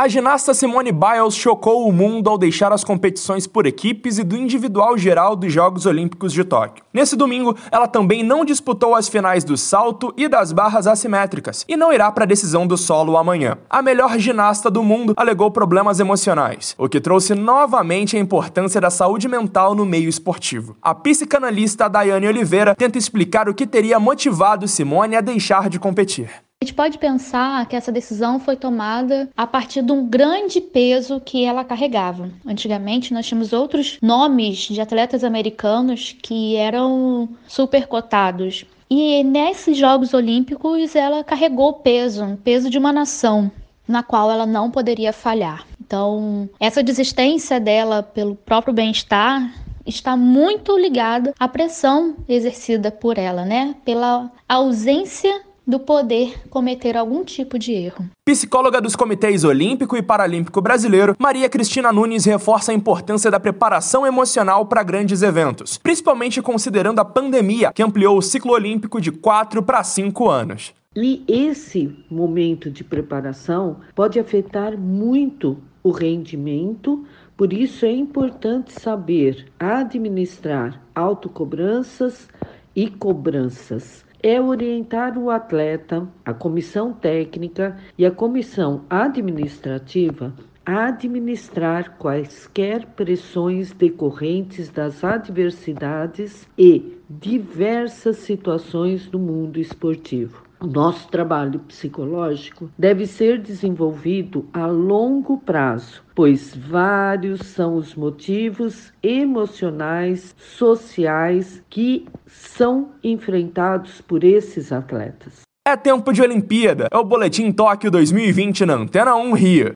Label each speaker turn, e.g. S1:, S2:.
S1: A ginasta Simone Biles chocou o mundo ao deixar as competições por equipes e do individual geral dos Jogos Olímpicos de Tóquio. Nesse domingo, ela também não disputou as finais do salto e das barras assimétricas e não irá para a decisão do solo amanhã. A melhor ginasta do mundo alegou problemas emocionais, o que trouxe novamente a importância da saúde mental no meio esportivo. A psicanalista Daiane Oliveira tenta explicar o que teria motivado Simone a deixar de competir.
S2: A gente pode pensar que essa decisão foi tomada a partir de um grande peso que ela carregava. Antigamente, nós tínhamos outros nomes de atletas americanos que eram super cotados. E nesses Jogos Olímpicos, ela carregou peso, peso de uma nação, na qual ela não poderia falhar. Então, essa desistência dela pelo próprio bem-estar está muito ligada à pressão exercida por ela, né? Pela ausência do poder cometer algum tipo de erro.
S1: Psicóloga dos Comitês Olímpico e Paralímpico Brasileiro, Maria Cristina Nunes reforça a importância da preparação emocional para grandes eventos, principalmente considerando a pandemia que ampliou o ciclo olímpico de 4 para 5 anos.
S3: E esse momento de preparação pode afetar muito o rendimento, por isso é importante saber administrar autocobranças e cobranças é orientar o atleta, a comissão técnica e a comissão administrativa a administrar quaisquer pressões decorrentes das adversidades e diversas situações do mundo esportivo. O nosso trabalho psicológico deve ser desenvolvido a longo prazo, pois vários são os motivos emocionais, sociais que são enfrentados por esses atletas.
S1: É tempo de Olimpíada. É o Boletim Tóquio 2020 na Antena 1 Rio.